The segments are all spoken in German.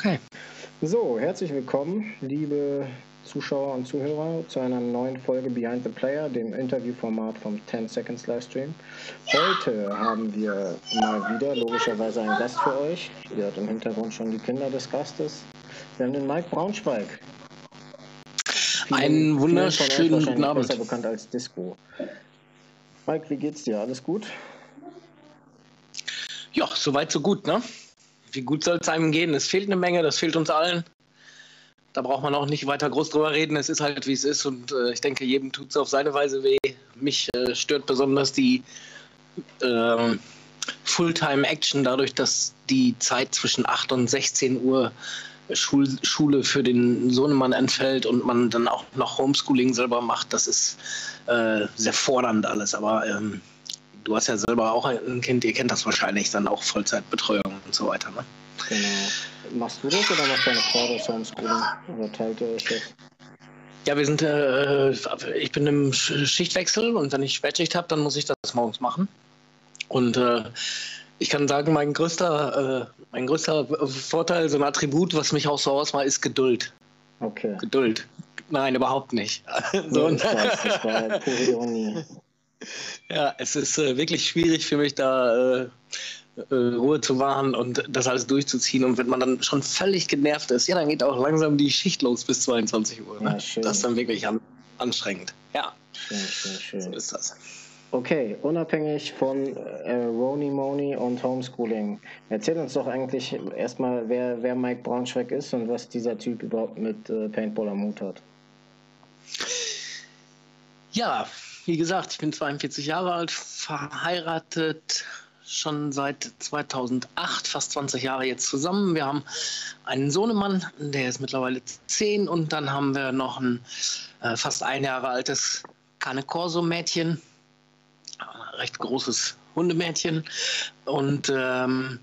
Okay. So, herzlich willkommen, liebe Zuschauer und Zuhörer, zu einer neuen Folge Behind the Player, dem Interviewformat vom 10 Seconds Livestream. Heute haben wir mal wieder logischerweise einen Gast für euch. Ihr hört im Hintergrund schon die Kinder des Gastes. Wir haben den Mike Braunschweig. Einen wunderschönen guten Abend. Besser bekannt als Disco. Mike, wie geht's dir? Alles gut? Ja, soweit so gut, ne? Wie gut soll es einem gehen? Es fehlt eine Menge, das fehlt uns allen. Da braucht man auch nicht weiter groß drüber reden. Es ist halt, wie es ist. Und äh, ich denke, jedem tut es auf seine Weise weh. Mich äh, stört besonders die äh, Fulltime-Action, dadurch, dass die Zeit zwischen 8 und 16 Uhr Schul Schule für den Sohnemann entfällt und man dann auch noch Homeschooling selber macht. Das ist äh, sehr fordernd alles. Aber ähm, du hast ja selber auch ein Kind, ihr kennt das wahrscheinlich, dann auch Vollzeitbetreuung und so weiter. Ne? Genau. Machst du das oder macht deine Frau das Homeschooling? Oder teilt ihr euch das? Ja, wir sind, äh, ich bin im Schichtwechsel und wenn ich Spätschicht habe, dann muss ich das morgens machen. Und äh, ich kann sagen, mein größter, äh, mein größter Vorteil, so ein Attribut, was mich auch so ausmacht, ist Geduld. Okay. Geduld. Nein, überhaupt nicht. so, ich weiß, das war pure Ironie. Ja, es ist äh, wirklich schwierig für mich, da äh, äh, Ruhe zu wahren und das alles durchzuziehen. Und wenn man dann schon völlig genervt ist, ja, dann geht auch langsam die Schicht los bis 22 Uhr. Ne? Ja, das ist dann wirklich an anstrengend. Ja. Schön, schön, schön. So ist das. Okay, unabhängig von äh, Roni Moni und Homeschooling, erzähl uns doch eigentlich erstmal, wer, wer Mike Braunschweig ist und was dieser Typ überhaupt mit äh, Paintball am Hut hat. Ja, wie gesagt, ich bin 42 Jahre alt, verheiratet schon seit 2008, fast 20 Jahre jetzt zusammen. Wir haben einen Sohnemann, der ist mittlerweile 10 und dann haben wir noch ein äh, fast ein Jahre altes Cane Corso Mädchen, recht großes Hundemädchen und ähm,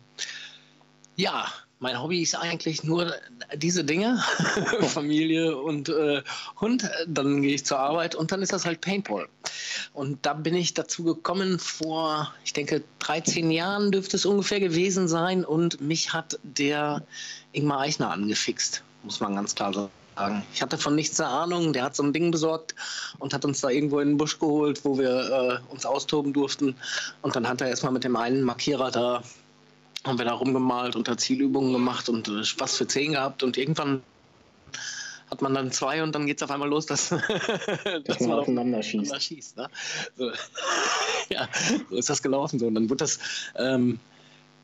ja, mein Hobby ist eigentlich nur diese Dinge, Familie und äh, Hund. Dann gehe ich zur Arbeit und dann ist das halt Paintball. Und da bin ich dazu gekommen vor, ich denke, 13 Jahren dürfte es ungefähr gewesen sein. Und mich hat der Ingmar Eichner angefixt, muss man ganz klar sagen. Ich hatte von nichts eine Ahnung. Der hat so ein Ding besorgt und hat uns da irgendwo in den Busch geholt, wo wir äh, uns austoben durften. Und dann hat er erstmal mit dem einen Markierer da haben wir da rumgemalt und da Zielübungen gemacht und äh, Spaß für zehn gehabt und irgendwann hat man dann zwei und dann geht es auf einmal los, dass, dass man aufeinander schießt. schießt ne? so. ja, so ist das gelaufen. So. Und dann wird das, ähm,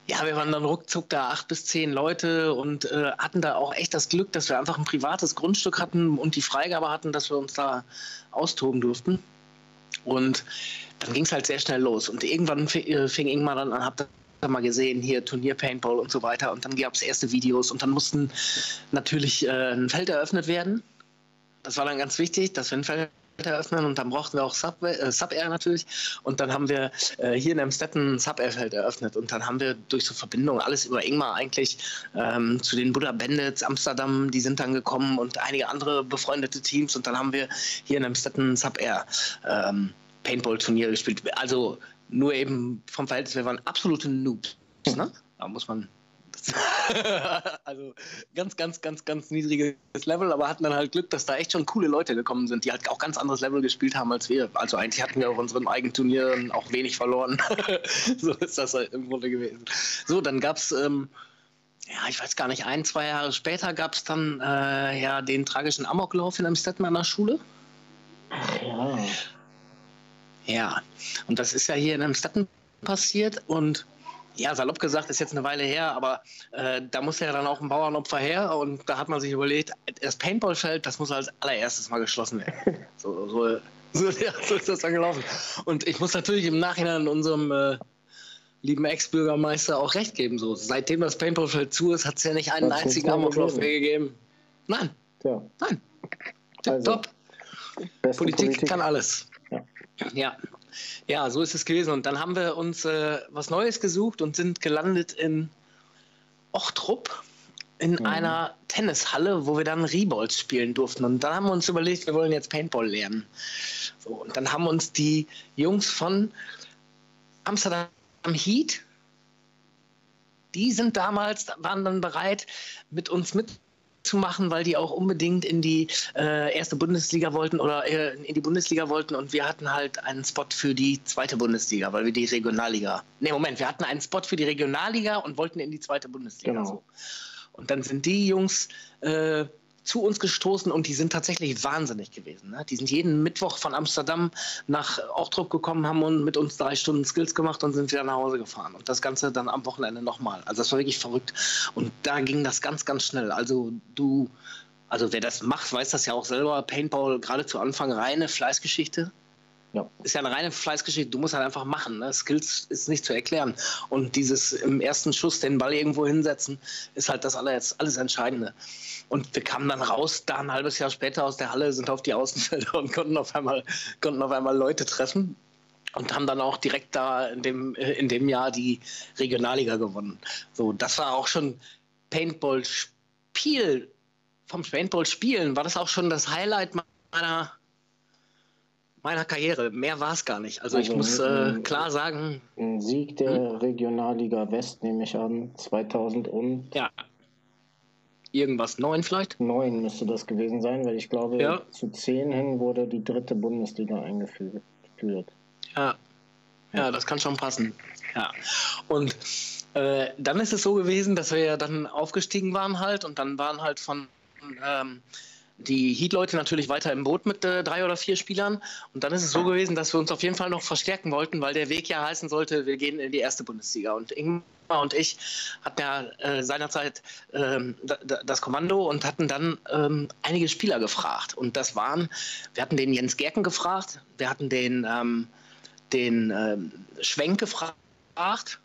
ja, wir waren dann ruckzuck da acht bis zehn Leute und äh, hatten da auch echt das Glück, dass wir einfach ein privates Grundstück hatten und die Freigabe hatten, dass wir uns da austoben durften. Und dann ging es halt sehr schnell los. Und irgendwann äh, fing Ingmar dann an, hab mal gesehen, hier Turnier Paintball und so weiter. Und dann gab es erste Videos und dann mussten natürlich äh, ein Feld eröffnet werden. Das war dann ganz wichtig, dass wir ein Feld eröffnen und dann brauchten wir auch Sub, äh, Sub natürlich und dann haben wir äh, hier in Amstetten ein Sub Air Feld eröffnet und dann haben wir durch so Verbindungen alles über Ingmar eigentlich ähm, zu den Buddha Bandits Amsterdam, die sind dann gekommen und einige andere befreundete Teams und dann haben wir hier in Amstetten Sub Air ähm, Paintball Turnier gespielt. Also nur eben vom Verhältnis, wir waren absolute Noobs. Ne? Da muss man. also ganz, ganz, ganz, ganz niedriges Level, aber hatten dann halt Glück, dass da echt schon coole Leute gekommen sind, die halt auch ganz anderes Level gespielt haben als wir. Also eigentlich hatten wir auf unseren eigenen Turnieren auch wenig verloren. so ist das halt im Grunde gewesen. So, dann gab es. Ähm, ja, ich weiß gar nicht, ein, zwei Jahre später gab es dann äh, ja den tragischen Amoklauf in Amstetten an der Schule. Ach ja. Ja, und das ist ja hier in Amstetten passiert und ja, salopp gesagt, ist jetzt eine Weile her, aber äh, da muss ja dann auch ein Bauernopfer her und da hat man sich überlegt, das Paintballfeld, das muss als allererstes mal geschlossen werden. So, so, so, ja, so ist das dann gelaufen. Und ich muss natürlich im Nachhinein unserem äh, lieben Ex-Bürgermeister auch recht geben. So, seitdem das Paintballfeld zu ist, hat es ja nicht einen das einzigen Amoklauf mehr gegeben. Nein. Ja. Nein. Also, Top. Politik, Politik kann alles. Ja. ja, so ist es gewesen. Und dann haben wir uns äh, was Neues gesucht und sind gelandet in Ochtrup in mhm. einer Tennishalle, wo wir dann Reballs spielen durften. Und dann haben wir uns überlegt, wir wollen jetzt Paintball lernen. So, und dann haben uns die Jungs von Amsterdam Heat die sind damals, waren dann bereit, mit uns mit zu machen, weil die auch unbedingt in die äh, erste Bundesliga wollten oder äh, in die Bundesliga wollten und wir hatten halt einen Spot für die zweite Bundesliga, weil wir die Regionalliga. Ne, Moment, wir hatten einen Spot für die Regionalliga und wollten in die zweite Bundesliga. Genau. So. Und dann sind die Jungs äh, zu uns gestoßen und die sind tatsächlich wahnsinnig gewesen. Ne? Die sind jeden Mittwoch von Amsterdam nach Ochtrup gekommen, haben und mit uns drei Stunden Skills gemacht und sind wieder nach Hause gefahren. Und das Ganze dann am Wochenende nochmal. Also das war wirklich verrückt. Und da ging das ganz, ganz schnell. Also du, also wer das macht, weiß das ja auch selber. Paintball gerade zu Anfang reine Fleißgeschichte. Ja. Ist ja eine reine Fleißgeschichte. Du musst halt einfach machen. Ne? Skills ist nicht zu erklären. Und dieses im ersten Schuss den Ball irgendwo hinsetzen, ist halt das alles, alles Entscheidende. Und wir kamen dann raus, da ein halbes Jahr später aus der Halle, sind auf die Außenfelder und konnten auf einmal, konnten auf einmal Leute treffen und haben dann auch direkt da in dem, in dem Jahr die Regionalliga gewonnen. So, das war auch schon Paintball-Spiel. Vom Paintball-Spielen war das auch schon das Highlight meiner meiner Karriere. Mehr war es gar nicht. Also, also ich muss äh, klar sagen. Ein Sieg der hm? Regionalliga West nehme ich an, 2000 und. Ja. Irgendwas, neun vielleicht? Neun müsste das gewesen sein, weil ich glaube, ja. zu zehn hin wurde die dritte Bundesliga eingeführt. Ja. Ja, das kann schon passen. Ja. Und äh, dann ist es so gewesen, dass wir ja dann aufgestiegen waren halt und dann waren halt von ähm, die Heat-Leute natürlich weiter im Boot mit äh, drei oder vier Spielern. Und dann ist es so gewesen, dass wir uns auf jeden Fall noch verstärken wollten, weil der Weg ja heißen sollte, wir gehen in die erste Bundesliga. Und Ingmar und ich hatten ja äh, seinerzeit ähm, das Kommando und hatten dann ähm, einige Spieler gefragt. Und das waren, wir hatten den Jens Gerken gefragt, wir hatten den, ähm, den ähm, Schwenk gefragt,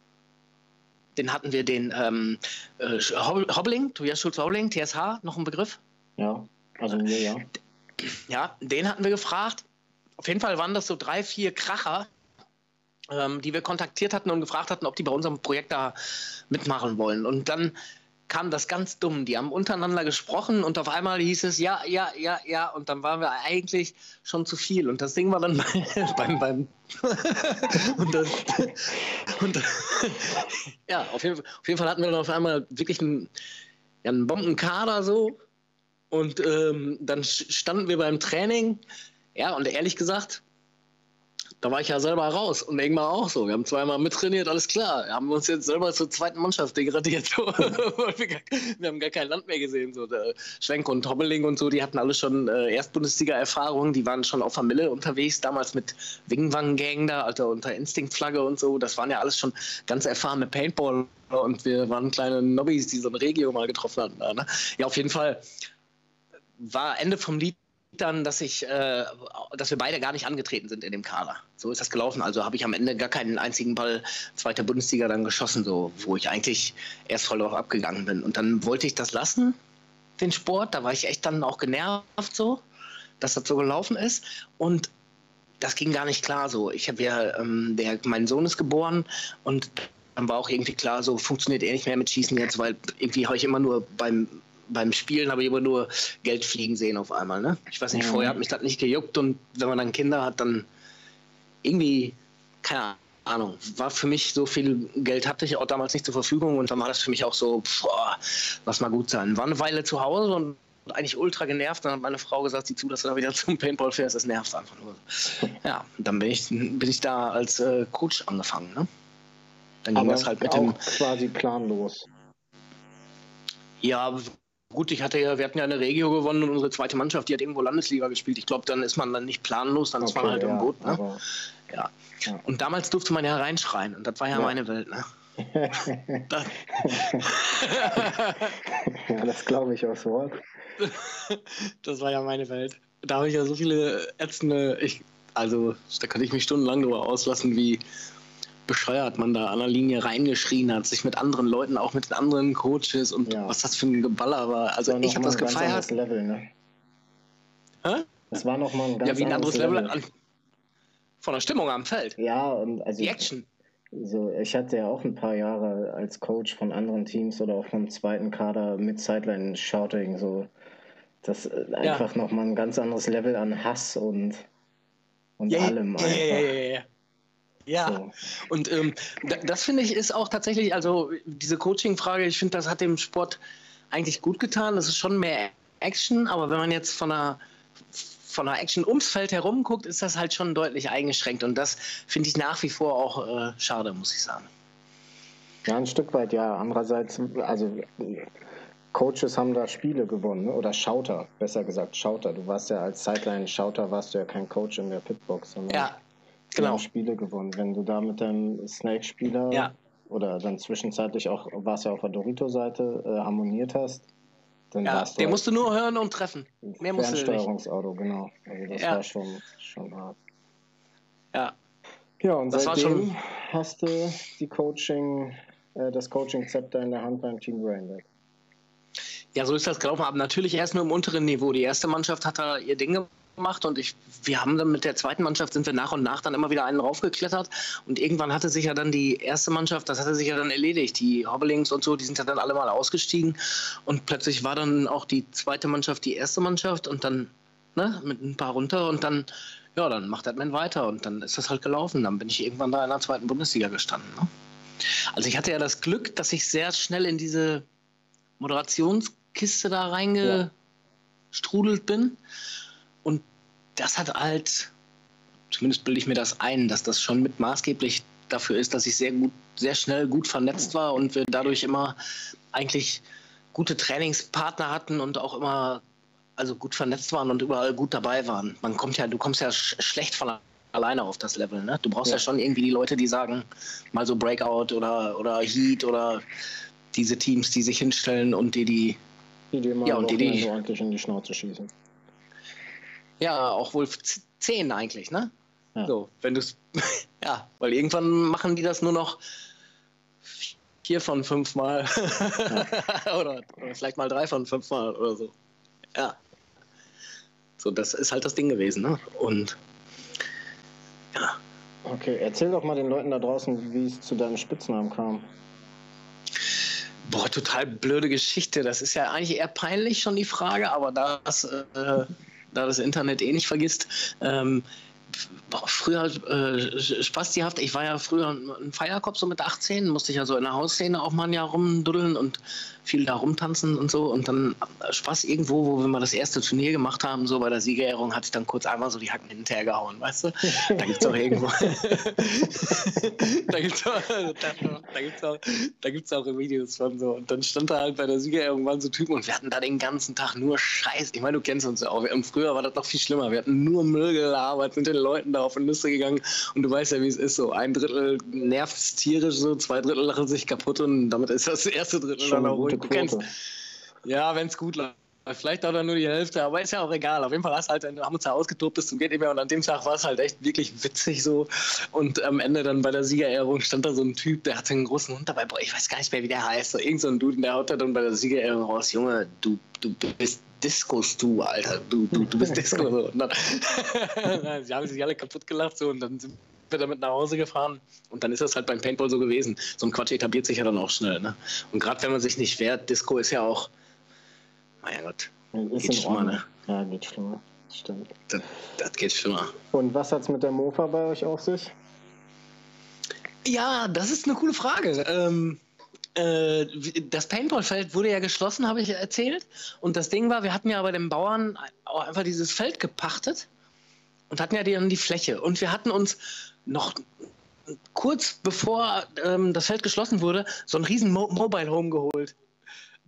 den hatten wir den ähm, äh, Hobbling, Tobias Schulz-Hobbling, TSH, noch ein Begriff? Ja. Also mir ja. Ja, den hatten wir gefragt. Auf jeden Fall waren das so drei, vier Kracher, ähm, die wir kontaktiert hatten und gefragt hatten, ob die bei unserem Projekt da mitmachen wollen. Und dann kam das ganz dumm. Die haben untereinander gesprochen und auf einmal hieß es ja, ja, ja, ja. Und dann waren wir eigentlich schon zu viel. Und das Ding war dann beim, beim und, das, und ja, auf jeden, auf jeden, Fall hatten wir dann auf einmal wirklich einen, ja, einen Bombenkader so und ähm, dann standen wir beim Training. Ja, und ehrlich gesagt, da war ich ja selber raus und irgendwann auch so. Wir haben zweimal mittrainiert, alles klar. Wir haben uns jetzt selber zur zweiten Mannschaft degradiert. wir, haben gar kein Land mehr gesehen. So. Der Schwenk und Hobbeling und so, die hatten alle schon äh, Erstbundesliga-Erfahrungen. Die waren schon auf Familie unterwegs, damals mit Wingwang-Gang da, Alter, unter Instinktflagge und so. Das waren ja alles schon ganz erfahrene Paintball und wir waren kleine Nobbys, die so ein Regio mal getroffen hatten. Ne? Ja, auf jeden Fall war Ende vom Lied dann, dass ich, äh, dass wir beide gar nicht angetreten sind in dem Kader. So ist das gelaufen. Also habe ich am Ende gar keinen einzigen Ball zweiter Bundesliga dann geschossen, so wo ich eigentlich erst voll drauf abgegangen bin. Und dann wollte ich das lassen, den Sport. Da war ich echt dann auch genervt so, dass das so gelaufen ist. Und das ging gar nicht klar so. Ich habe ja, ähm, der, mein Sohn ist geboren und dann war auch irgendwie klar, so funktioniert er nicht mehr mit Schießen jetzt, weil irgendwie habe ich immer nur beim beim Spielen habe ich immer nur Geld fliegen sehen auf einmal. Ne? Ich weiß nicht, mhm. vorher hat mich das nicht gejuckt und wenn man dann Kinder hat, dann irgendwie, keine Ahnung, war für mich so viel Geld hatte ich auch damals nicht zur Verfügung und dann war das für mich auch so, boah, lass mal gut sein. War eine Weile zu Hause und eigentlich ultra genervt. Dann hat meine Frau gesagt, sieh zu, dass du da wieder zum Paintball fährst. Das nervt einfach nur. Ja, dann bin ich, bin ich da als äh, Coach angefangen. Ne? Dann ging Aber das halt mit dem. quasi planlos. Ja, Gut, ich hatte ja, wir hatten ja eine Regio gewonnen und unsere zweite Mannschaft, die hat irgendwo Landesliga gespielt. Ich glaube, dann ist man dann nicht planlos, dann okay, ist man halt ja, im Boot. Ne? ja. ja. Und damals durfte man ja reinschreien und das war ja, ja. meine Welt. Ne? das, ja, das glaube ich auch so. das war ja meine Welt. Da habe ich ja so viele ätzende, ich, also da kann ich mich stundenlang darüber auslassen, wie bescheuert man da an der Linie reingeschrien hat, sich mit anderen Leuten, auch mit den anderen Coaches und ja. was das für ein Geballer war. Also war ich habe das gefeiert. Level, ne? Hä? Das war nochmal ein ganz Ja, wie ein anderes Level, Level an, von der Stimmung am Feld. Ja, und also. Die Action. So, ich hatte ja auch ein paar Jahre als Coach von anderen Teams oder auch vom zweiten Kader mit Sideline-Shouting, so. Das ist einfach ja. nochmal ein ganz anderes Level an Hass und, und ja, allem. Ja, ja, ja, ja, ja. Ja, so. und ähm, das finde ich ist auch tatsächlich, also diese Coaching-Frage, ich finde, das hat dem Sport eigentlich gut getan. Das ist schon mehr Action, aber wenn man jetzt von einer von der Action ums Feld herum guckt, ist das halt schon deutlich eingeschränkt. Und das finde ich nach wie vor auch äh, schade, muss ich sagen. Ja, ein Stück weit, ja. Andererseits, also Coaches haben da Spiele gewonnen, ne? oder Schauter, besser gesagt, Schauter. Du warst ja als Sideline-Schauter, warst du ja kein Coach in der Pitbox, sondern ja, genau. Spiele gewonnen. Wenn du da mit deinem Snake-Spieler ja. oder dann zwischenzeitlich auch, warst ja auf der Dorito-Seite, äh, harmoniert hast, dann ja, warst du. Der musst du nur hören und treffen. Mehr musst du nicht. Fernsteuerungsauto, genau. Also das ja. war schon, schon hart. Ja. Ja, und das seitdem hast du die Coaching, äh, das Coaching-Zepter in der Hand beim Team Braindead. Ja, so ist das gelaufen. Aber natürlich erst nur im unteren Niveau. Die erste Mannschaft hat da ihr Ding gemacht und ich, wir haben dann mit der zweiten Mannschaft sind wir nach und nach dann immer wieder einen raufgeklettert und irgendwann hatte sich ja dann die erste Mannschaft, das hatte sich ja dann erledigt. Die Hobbelings und so, die sind ja dann alle mal ausgestiegen und plötzlich war dann auch die zweite Mannschaft die erste Mannschaft und dann ne, mit ein paar runter und dann ja, dann macht Edman weiter und dann ist das halt gelaufen. Dann bin ich irgendwann da in der zweiten Bundesliga gestanden. Ne? Also ich hatte ja das Glück, dass ich sehr schnell in diese Moderationskiste da reingestrudelt bin. Und das hat halt, zumindest bilde ich mir das ein, dass das schon mit maßgeblich dafür ist, dass ich sehr gut, sehr schnell gut vernetzt war und wir dadurch immer eigentlich gute Trainingspartner hatten und auch immer also gut vernetzt waren und überall gut dabei waren. Man kommt ja, du kommst ja sch schlecht von alleine auf das Level. Ne? Du brauchst ja. ja. schon irgendwie die Leute, die sagen, mal so Breakout oder, oder Heat oder diese Teams, die sich hinstellen und die die. Die mal ja, und die, die ordentlich in die Schnauze schießen. Ja, auch wohl zehn eigentlich, ne? Ja. So, wenn du ja, weil irgendwann machen die das nur noch vier von fünf Mal. Ja. oder, oder, vielleicht mal drei von fünf Mal oder so. Ja. So, das ist halt das Ding gewesen, ne? Und ja. Okay, erzähl doch mal den Leuten da draußen, wie es zu deinem Spitznamen kam. Boah, total blöde Geschichte. Das ist ja eigentlich eher peinlich schon die Frage, aber da das, äh, da das Internet eh nicht vergisst, ähm, früher äh, spaßihaft. Ich war ja früher ein Feierkopf, so mit 18, musste ich ja so in der Hausszene auch mal ein Jahr rumduddeln und viel da rumtanzen und so. Und dann äh, Spaß irgendwo, wo wir mal das erste Turnier gemacht haben, so bei der Siegerehrung, hatte ich dann kurz einmal so die Hacken hinterher gehauen, weißt du? Da gibt es doch irgendwo. da gibt es auch, da, gibt's auch, da gibt's auch Videos von so. Und dann stand da halt bei der Siegerehrung waren so Typen und wir hatten da den ganzen Tag nur Scheiß. Ich meine, du kennst uns ja auch. Und früher war das noch viel schlimmer. Wir hatten nur Müll gelabert, sind den Leuten da auf die Nüsse gegangen. Und du weißt ja, wie es ist. So ein Drittel nervt es tierisch, so zwei Drittel lachen sich kaputt und damit ist das erste Drittel dann auch ruhig. Du kennst, ja, wenn es gut läuft. Vielleicht auch dann nur die Hälfte, aber ist ja auch egal. Auf jeden Fall hast halt, haben uns ja ausgetobt, bis zum geht nicht mehr. Und an dem Tag war es halt echt wirklich witzig so. Und am Ende dann bei der Siegerehrung stand da so ein Typ, der hatte einen großen Hund dabei. Boah, ich weiß gar nicht mehr, wie der heißt. So, irgend so ein Dude, der haut da dann bei der Siegerehrung raus. Junge, du, du bist Discos du, Alter. Du, du, du bist Disco. So. Und dann, sie haben sich alle kaputt gelacht so und dann sind wir damit nach Hause gefahren. Und dann ist das halt beim Paintball so gewesen. So ein Quatsch etabliert sich ja dann auch schnell. Ne? Und gerade wenn man sich nicht wehrt, Disco ist ja auch, naja Gott, ist geht schlimmer, ne? Ja, geht schlimmer. Stimmt. Das, das geht schlimmer. Und was hat es mit der Mofa bei euch auf sich? Ja, das ist eine coole Frage. Ähm, äh, das Paintballfeld wurde ja geschlossen, habe ich erzählt. Und das Ding war, wir hatten ja bei den Bauern auch einfach dieses Feld gepachtet und hatten ja dann die Fläche. Und wir hatten uns noch kurz bevor ähm, das Feld geschlossen wurde, so ein riesen Mo Mobile Home geholt.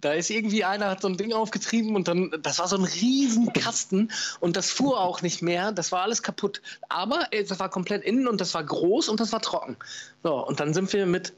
Da ist irgendwie einer, hat so ein Ding aufgetrieben und dann, das war so ein riesen Kasten und das fuhr auch nicht mehr, das war alles kaputt. Aber äh, das war komplett innen und das war groß und das war trocken. So, und dann sind wir mit,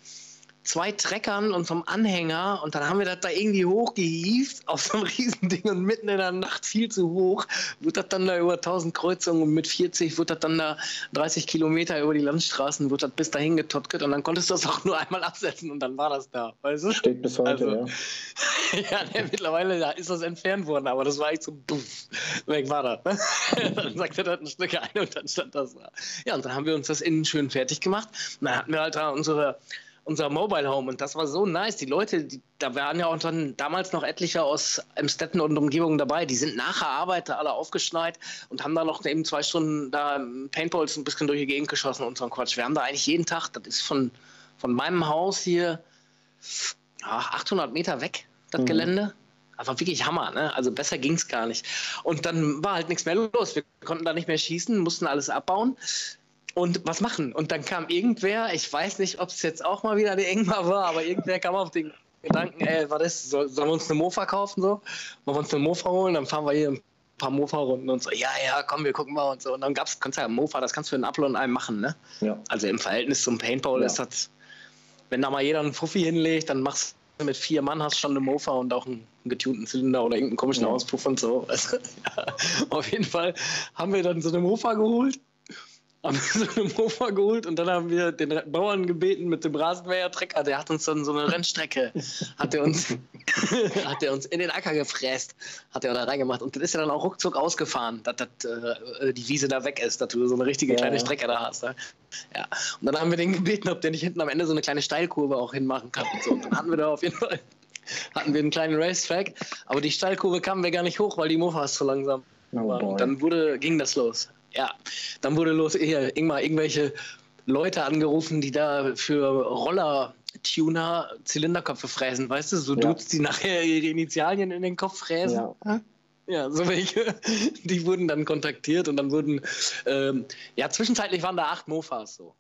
zwei Treckern und so einem Anhänger und dann haben wir das da irgendwie hochgehievt auf so einem Riesending und mitten in der Nacht viel zu hoch, wurde das dann da über 1000 Kreuzungen und mit 40 wurde das dann da 30 Kilometer über die Landstraßen, wurde das bis dahin getottget und dann konntest du das auch nur einmal absetzen und dann war das da, weißt du? Steht bis heute, also, ja. ja, nee, mittlerweile ist das entfernt worden, aber das war echt so, puff, weg war das. dann sagte das ein Stück ein und dann stand das da. Ja, und dann haben wir uns das innen schön fertig gemacht und dann hatten wir halt da unsere unser Mobile Home. Und das war so nice. Die Leute, die, da waren ja auch dann damals noch etliche aus Emstetten und Umgebung dabei. Die sind nach der Arbeit da alle aufgeschneit und haben da noch eben zwei Stunden da Paintballs ein bisschen durch die Gegend geschossen und so ein Quatsch. Wir haben da eigentlich jeden Tag, das ist von, von meinem Haus hier ja, 800 Meter weg, das mhm. Gelände. Einfach wirklich Hammer, ne? Also besser ging es gar nicht. Und dann war halt nichts mehr los. Wir konnten da nicht mehr schießen, mussten alles abbauen und was machen. Und dann kam irgendwer, ich weiß nicht, ob es jetzt auch mal wieder der Ingmar war, aber irgendwer kam auf den Gedanken, ey, was ist, soll, sollen wir uns eine Mofa kaufen so? Wollen wir uns eine Mofa holen? Dann fahren wir hier ein paar Mofa-Runden und so, ja, ja, komm, wir gucken mal und so. Und dann gab's, kannst du ja Mofa, das kannst du für einen Upload und einem machen, ne? Ja. Also im Verhältnis zum Paintball ja. ist das, wenn da mal jeder einen Fuffi hinlegt, dann machst du mit vier Mann hast schon eine Mofa und auch einen, einen getunten Zylinder oder irgendeinen komischen ja. Auspuff und so. Also, ja, auf jeden Fall haben wir dann so eine Mofa geholt haben wir so eine Mofa geholt und dann haben wir den Bauern gebeten mit dem Rasenmäher-Trecker, der hat uns dann so eine Rennstrecke, hat er uns, hat er uns in den Acker gefräst, hat er da reingemacht und dann ist er dann auch ruckzuck ausgefahren, dass, dass äh, die Wiese da weg ist, dass du so eine richtige kleine ja. Strecke da hast. Ne? Ja. Und dann haben wir den gebeten, ob der nicht hinten am Ende so eine kleine Steilkurve auch hinmachen kann und so. Und dann hatten wir da auf jeden Fall hatten wir einen kleinen Racetrack, aber die Steilkurve kamen wir gar nicht hoch, weil die Mofas zu langsam oh. Und dann wurde, ging das los. Ja, dann wurde los, hier, Ingmar, irgendwelche Leute angerufen, die da für Roller-Tuner Zylinderköpfe fräsen, weißt du? So ja. Dudes, die nachher ihre Initialien in den Kopf fräsen. Ja. Ja, so welche, die wurden dann kontaktiert und dann wurden, ähm, ja, zwischenzeitlich waren da acht Mofas so.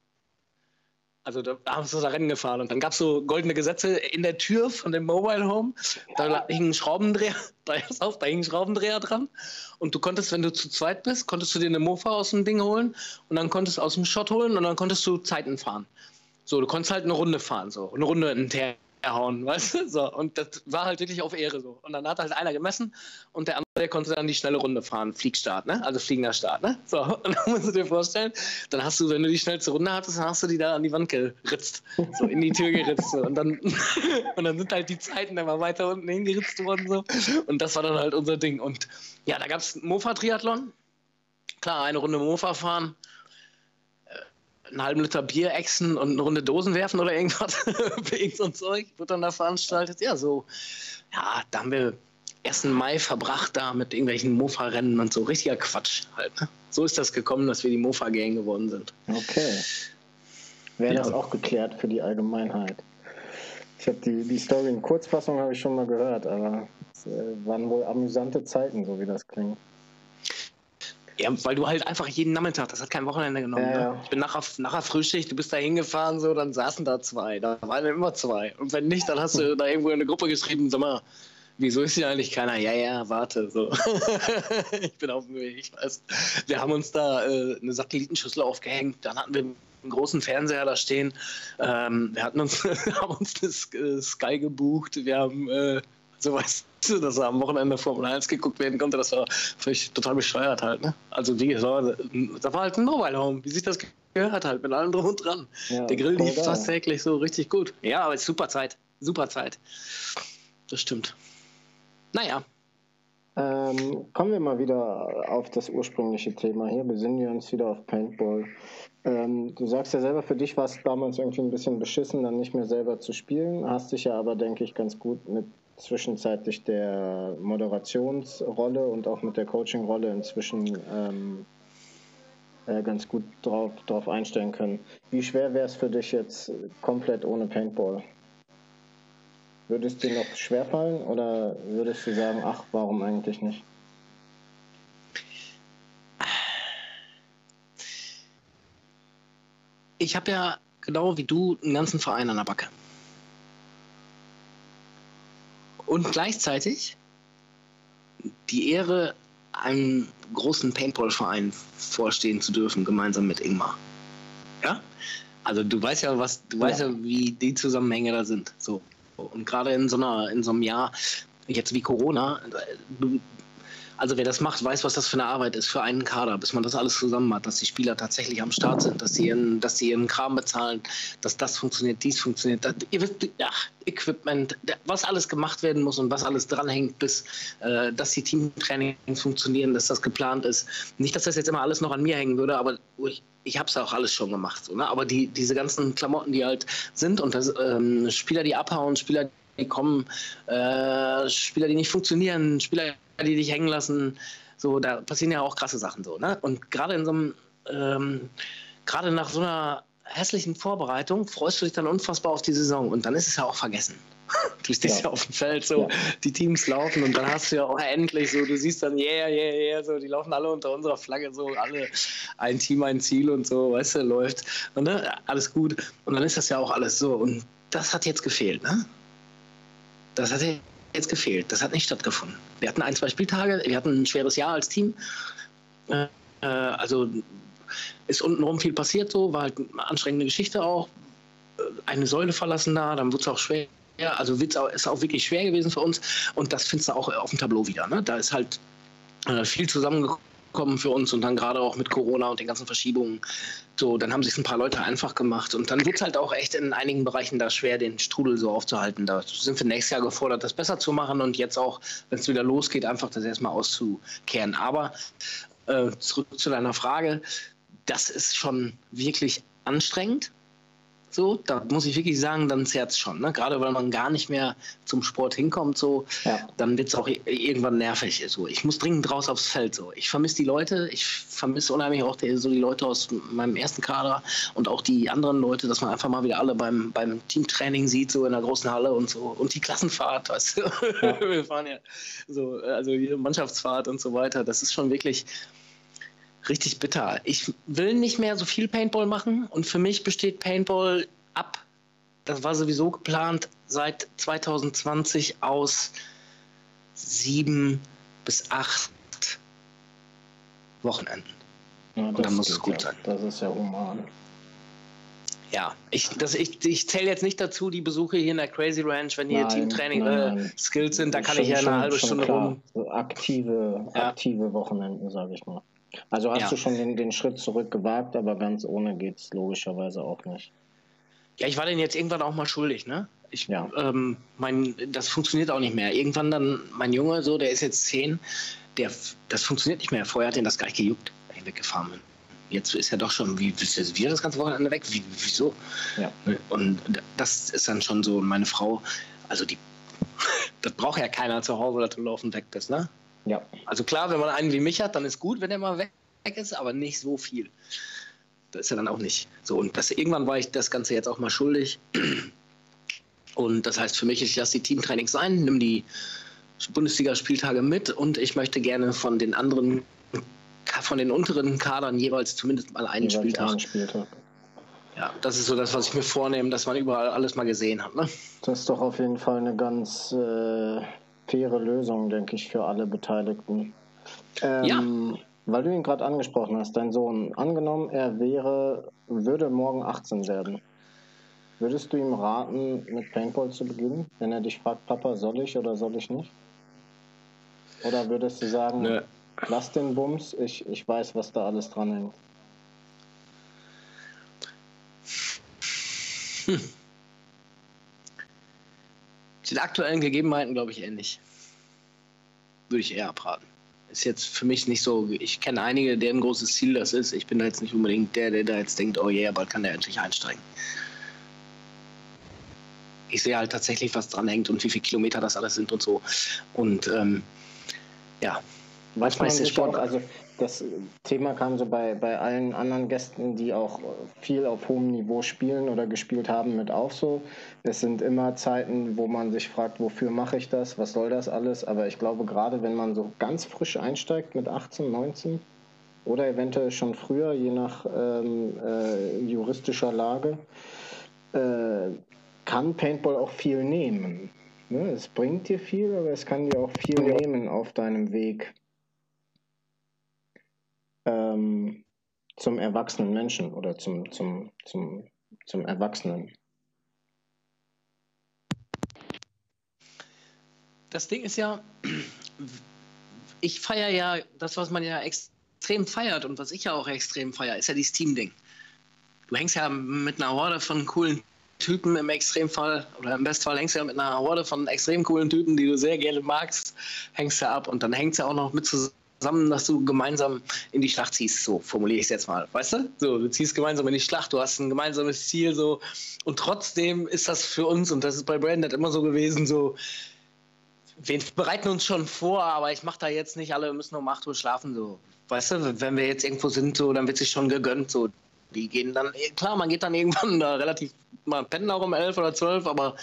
Also da haben sie da Rennen gefahren und dann gab es so goldene Gesetze in der Tür von dem Mobile Home. Da hing ein Schraubendreher, da, auf, da hing ein Schraubendreher dran. Und du konntest, wenn du zu zweit bist, konntest du dir eine Mofa aus dem Ding holen und dann konntest du aus dem Shot holen und dann konntest du Zeiten fahren. So, du konntest halt eine Runde fahren, so eine Runde in Ter erhauen, weißt du? So, und das war halt wirklich auf Ehre so. Und dann hat halt einer gemessen und der andere konnte dann die schnelle Runde fahren, Fliegstart, ne? Also fliegender Start, ne? So, und dann musst du dir vorstellen, dann hast du, wenn du die schnellste Runde hattest, dann hast du die da an die Wand geritzt, so in die Tür geritzt. So. Und, dann, und dann sind halt die Zeiten immer weiter unten hingeritzt worden, so. Und das war dann halt unser Ding. Und ja, da gab es Mofa-Triathlon. Klar, eine Runde Mofa fahren einen halben Liter Bier exen und eine Runde Dosen werfen oder irgendwas irgend so ein Zeug wird dann da veranstaltet. Ja, so, ja, da haben wir 1. Mai verbracht da mit irgendwelchen Mofa-Rennen und so. Richtiger Quatsch halt. Ne? So ist das gekommen, dass wir die Mofa-Gang geworden sind. Okay. Wäre ja. das auch geklärt für die Allgemeinheit. Ich habe die, die Story in Kurzfassung habe ich schon mal gehört, aber es äh, waren wohl amüsante Zeiten, so wie das klingt. Ja, weil du halt einfach jeden Nachmittag, das hat kein Wochenende genommen. Ja, ne? Ich bin nachher, nachher Frühschicht, du bist da hingefahren, so, dann saßen da zwei. Da waren immer zwei. Und wenn nicht, dann hast du da irgendwo in eine Gruppe geschrieben, sag mal, wieso ist hier eigentlich keiner? Ja, ja, warte. So. ich bin auf dem Weg, ich weiß. Wir haben uns da äh, eine Satellitenschüssel aufgehängt, dann hatten wir einen großen Fernseher da stehen. Ähm, wir hatten uns, haben uns das äh, Sky gebucht, wir haben äh, so weißt du, dass er am Wochenende Formel 1 geguckt werden konnte, das war völlig total bescheuert halt. Ne? Also wie gesagt, da war halt ein Mobile Home, wie sich das gehört halt, mit allem drum und dran. Ja, Der Grill lief fast täglich so richtig gut. Ja, aber es ist super Zeit, super Zeit. Das stimmt. Naja. Ähm, kommen wir mal wieder auf das ursprüngliche Thema hier. Besinnen wir uns wieder auf Paintball. Ähm, du sagst ja selber, für dich war es damals irgendwie ein bisschen beschissen, dann nicht mehr selber zu spielen. Hast dich ja aber, denke ich, ganz gut mit zwischenzeitlich der Moderationsrolle und auch mit der Coaching-Rolle inzwischen ähm, äh, ganz gut drauf, drauf einstellen können. Wie schwer wäre es für dich jetzt komplett ohne Paintball? Würde es dir noch schwerfallen oder würdest du sagen, ach, warum eigentlich nicht? Ich habe ja genau wie du einen ganzen Verein an der Backe. Und gleichzeitig die Ehre, einem großen Paintball-Verein vorstehen zu dürfen, gemeinsam mit Ingmar. Ja? Also du weißt ja, was, du ja. weißt ja, wie die Zusammenhänge da sind. So. Und gerade in so einer, in so einem Jahr, jetzt wie Corona, du, Also wer das macht, weiß, was das für eine Arbeit ist für einen Kader, bis man das alles zusammen hat, dass die Spieler tatsächlich am Start sind, dass sie ihren, dass sie ihren Kram bezahlen, dass das funktioniert, dies funktioniert. Das, ihr wisst, ja, Equipment, was alles gemacht werden muss und was alles dranhängt, bis äh, dass die Teamtrainings funktionieren, dass das geplant ist. Nicht, dass das jetzt immer alles noch an mir hängen würde, aber ich, ich habe es auch alles schon gemacht. So, ne? Aber die, diese ganzen Klamotten, die halt sind und das, ähm, Spieler, die abhauen, Spieler, kommen, äh, Spieler, die nicht funktionieren, Spieler, die dich hängen lassen. So, da passieren ja auch krasse Sachen so. Ne? Und gerade in so einem, ähm, gerade nach so einer hässlichen Vorbereitung freust du dich dann unfassbar auf die Saison und dann ist es ja auch vergessen. Du stehst ja, ja auf dem Feld, so ja. die Teams laufen und dann hast du ja auch endlich so, du siehst dann, yeah, yeah, yeah, so, die laufen alle unter unserer Flagge, so alle ein Team, ein Ziel und so, weißt du, läuft. Und ne, alles gut. Und dann ist das ja auch alles so. Und das hat jetzt gefehlt, ne? Das hat jetzt gefehlt. Das hat nicht stattgefunden. Wir hatten ein, zwei Spieltage, wir hatten ein schweres Jahr als Team. Äh, also ist untenrum viel passiert so, war halt eine anstrengende Geschichte auch. Eine Säule verlassen da, dann wurde es auch schwer. Also ist auch wirklich schwer gewesen für uns. Und das findest du auch auf dem Tableau wieder. Ne? Da ist halt äh, viel zusammengekommen kommen für uns und dann gerade auch mit Corona und den ganzen Verschiebungen. So, dann haben sich ein paar Leute einfach gemacht und dann wird es halt auch echt in einigen Bereichen da schwer, den Strudel so aufzuhalten. Da sind wir nächstes Jahr gefordert, das besser zu machen und jetzt auch, wenn es wieder losgeht, einfach das erstmal auszukehren. Aber äh, zurück zu deiner Frage, das ist schon wirklich anstrengend so, da muss ich wirklich sagen, dann zerrt es schon. Ne? Gerade weil man gar nicht mehr zum Sport hinkommt, so, ja. dann wird es auch irgendwann nervig. So. Ich muss dringend raus aufs Feld. So. Ich vermisse die Leute, ich vermisse unheimlich auch die, so die Leute aus meinem ersten Kader und auch die anderen Leute, dass man einfach mal wieder alle beim, beim Teamtraining sieht, so in der großen Halle und so. Und die Klassenfahrt, weißt du? Ja. Wir fahren ja so, also die Mannschaftsfahrt und so weiter. Das ist schon wirklich richtig bitter. Ich will nicht mehr so viel Paintball machen und für mich besteht Paintball ab, das war sowieso geplant, seit 2020 aus sieben bis acht Wochenenden. Ja, und dann muss es gut ja. sein. Das ist ja human. Ja, ich, ich, ich zähle jetzt nicht dazu die Besuche hier in der Crazy Ranch, wenn hier Teamtraining äh, Skills sind, da kann schon, ich ja eine halbe Stunde klar. rum. So aktive, ja. aktive Wochenenden, sage ich mal. Also hast ja. du schon den, den Schritt zurück gewagt, aber ganz ohne geht es logischerweise auch nicht. Ja, ich war den jetzt irgendwann auch mal schuldig, ne? Ich, ja. ähm, mein, das funktioniert auch nicht mehr. Irgendwann dann, mein Junge, so, der ist jetzt zehn, der, das funktioniert nicht mehr. Vorher hat ihn das gar nicht gejuckt, wenn ich weggefahren bin. Jetzt ist er doch schon, wie willst du wieder das ganze Wochenende weg? Wie, wieso? Ja. Und das ist dann schon so, meine Frau, also die, das braucht ja keiner zu Hause, dass du laufend weg bist, ne? Ja. Also klar, wenn man einen wie mich hat, dann ist gut, wenn er mal weg ist, aber nicht so viel. Das ist ja dann auch nicht so. Und das, irgendwann war ich das Ganze jetzt auch mal schuldig. Und das heißt für mich, ich lasse die Teamtrainings sein, nimm die Bundesliga-Spieltage mit und ich möchte gerne von den anderen, von den unteren Kadern jeweils zumindest mal einen jeweils Spieltag. Einen Spieltag. Ja, das ist so das, was ich mir vornehme, dass man überall alles mal gesehen hat. Ne? Das ist doch auf jeden Fall eine ganz äh, faire Lösung, denke ich, für alle Beteiligten. Ähm, ja. Weil du ihn gerade angesprochen hast, dein Sohn, angenommen, er wäre, würde morgen 18 werden. Würdest du ihm raten, mit Paintball zu beginnen, wenn er dich fragt, Papa, soll ich oder soll ich nicht? Oder würdest du sagen, Nö. lass den Bums, ich, ich weiß, was da alles dran hängt? Hm den aktuellen Gegebenheiten glaube ich ähnlich. Würde ich eher abraten. Ist jetzt für mich nicht so, ich kenne einige, deren großes Ziel das ist. Ich bin da jetzt nicht unbedingt der, der da jetzt denkt, oh yeah, bald kann der endlich einsteigen. Ich sehe halt tatsächlich, was dran hängt und wie viele Kilometer das alles sind und so. Und ähm, ja, manchmal ist der Sport. Auch, also das Thema kam so bei, bei allen anderen Gästen, die auch viel auf hohem Niveau spielen oder gespielt haben, mit auf so. Es sind immer Zeiten, wo man sich fragt, wofür mache ich das, was soll das alles. Aber ich glaube, gerade wenn man so ganz frisch einsteigt mit 18, 19 oder eventuell schon früher, je nach ähm, äh, juristischer Lage, äh, kann Paintball auch viel nehmen. Ne? Es bringt dir viel, aber es kann dir auch viel nehmen auf deinem Weg ähm, zum erwachsenen Menschen oder zum, zum, zum, zum Erwachsenen. Das Ding ist ja, ich feiere ja das, was man ja extrem feiert und was ich ja auch extrem feiere, ist ja dieses Team-Ding. Du hängst ja mit einer Horde von coolen Typen im Extremfall oder im Bestfall hängst du ja mit einer Horde von extrem coolen Typen, die du sehr gerne magst, hängst du ab und dann hängst du auch noch mit zusammen, dass du gemeinsam in die Schlacht ziehst, so formuliere ich es jetzt mal, weißt du? So, du ziehst gemeinsam in die Schlacht, du hast ein gemeinsames Ziel, so und trotzdem ist das für uns und das ist bei Brandon immer so gewesen, so wir bereiten uns schon vor, aber ich mache da jetzt nicht, alle müssen um 8 Uhr schlafen, so. Weißt du, wenn wir jetzt irgendwo sind, so, dann wird sich schon gegönnt, so. Die gehen dann, klar, man geht dann irgendwann da relativ, mal pennen auch um 11 oder 12, aber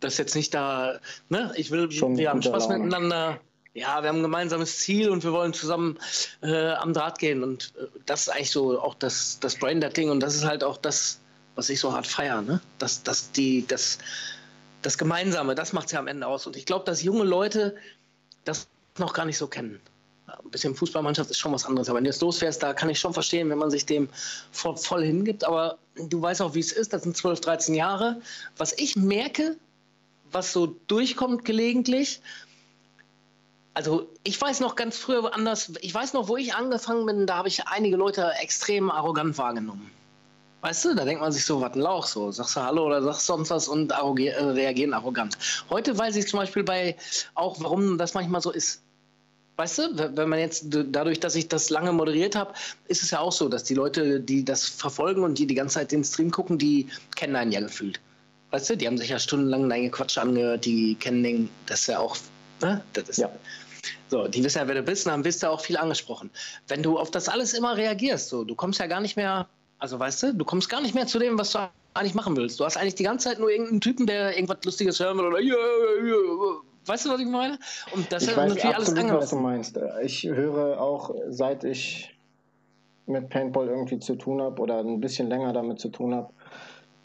das ist jetzt nicht da, ne, ich will, schon wir haben Spaß Laune. miteinander. Ja, wir haben ein gemeinsames Ziel und wir wollen zusammen äh, am Draht gehen und äh, das ist eigentlich so auch das, das Brain-Ding und das ist halt auch das, was ich so hart feiere, ne, dass, dass die, das, das Gemeinsame, das macht es ja am Ende aus. Und ich glaube, dass junge Leute das noch gar nicht so kennen. Ein bisschen Fußballmannschaft ist schon was anderes. Aber wenn du jetzt losfährst, da kann ich schon verstehen, wenn man sich dem voll, voll hingibt. Aber du weißt auch, wie es ist. Das sind 12, 13 Jahre. Was ich merke, was so durchkommt gelegentlich, also ich weiß noch ganz früher anders, ich weiß noch, wo ich angefangen bin, da habe ich einige Leute extrem arrogant wahrgenommen. Weißt du, da denkt man sich so, was ein Lauch, so. Sagst du Hallo oder sagst sonst was und äh, reagieren arrogant. Heute weiß ich zum Beispiel bei auch, warum das manchmal so ist. Weißt du, wenn man jetzt dadurch, dass ich das lange moderiert habe, ist es ja auch so, dass die Leute, die das verfolgen und die die ganze Zeit den Stream gucken, die kennen einen ja gefühlt. Weißt du, die haben sich ja stundenlang deine Quatsch angehört, die kennen den, das ist ja auch, ne? Das ist, ja. So, die wissen ja, wer du bist und haben bist du auch viel angesprochen. Wenn du auf das alles immer reagierst, so, du kommst ja gar nicht mehr also weißt du, du kommst gar nicht mehr zu dem, was du eigentlich machen willst. Du hast eigentlich die ganze Zeit nur irgendeinen Typen, der irgendwas Lustiges hören will oder yeah, yeah. weißt du, was ich meine? Und das ich ist weiß natürlich alles angemessen. was du meinst. Ich höre auch, seit ich mit Paintball irgendwie zu tun habe oder ein bisschen länger damit zu tun habe,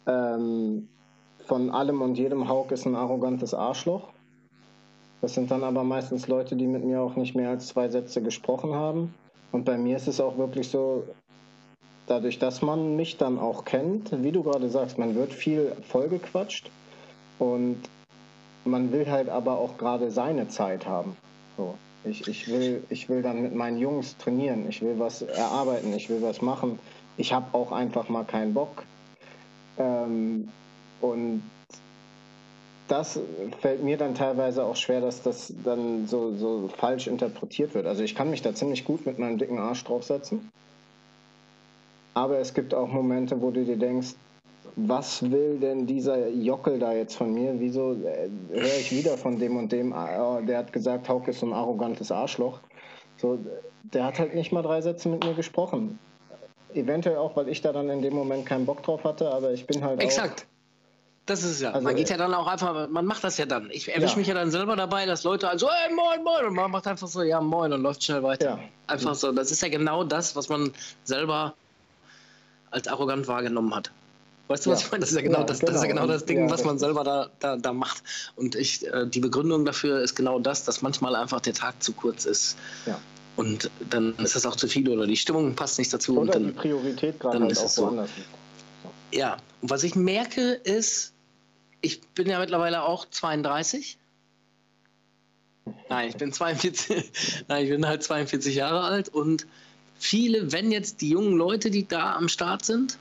ähm, von allem und jedem Hauk ist ein arrogantes Arschloch. Das sind dann aber meistens Leute, die mit mir auch nicht mehr als zwei Sätze gesprochen haben. Und bei mir ist es auch wirklich so, dadurch, dass man mich dann auch kennt, wie du gerade sagst, man wird viel vollgequatscht und man will halt aber auch gerade seine Zeit haben. So. Ich, ich, will, ich will dann mit meinen Jungs trainieren, ich will was erarbeiten, ich will was machen. Ich habe auch einfach mal keinen Bock. Ähm, und das fällt mir dann teilweise auch schwer, dass das dann so, so falsch interpretiert wird. Also ich kann mich da ziemlich gut mit meinem dicken Arsch draufsetzen. Aber es gibt auch Momente, wo du dir denkst, was will denn dieser Jockel da jetzt von mir? Wieso äh, höre ich wieder von dem und dem, oh, der hat gesagt, Hauke ist so ein arrogantes Arschloch. So, der hat halt nicht mal drei Sätze mit mir gesprochen. Eventuell auch, weil ich da dann in dem Moment keinen Bock drauf hatte, aber ich bin halt Exakt. Das ist ja. Also, man geht ja dann auch einfach, man macht das ja dann. Ich erwische ja. mich ja dann selber dabei, dass Leute halt so, ey, moin, moin, und man macht einfach so, ja, moin, und läuft schnell weiter. Ja. Einfach so. Das ist ja genau das, was man selber als arrogant wahrgenommen hat. Weißt du, ja. was ich meine? Das ist ja genau, ja, das, genau. das, ist ja genau, genau das Ding, ja, was man selber da, da, da macht. Und ich, äh, die Begründung dafür ist genau das, dass manchmal einfach der Tag zu kurz ist. Ja. Und dann ist das auch zu viel oder die Stimmung passt nicht dazu. Oder und dann, die Priorität gerade halt auch so. woanders Ja, und was ich merke ist, ich bin ja mittlerweile auch 32. Nein, ich bin 42. Nein, ich bin halt 42 Jahre alt und viele, wenn jetzt die jungen Leute, die da am Start sind,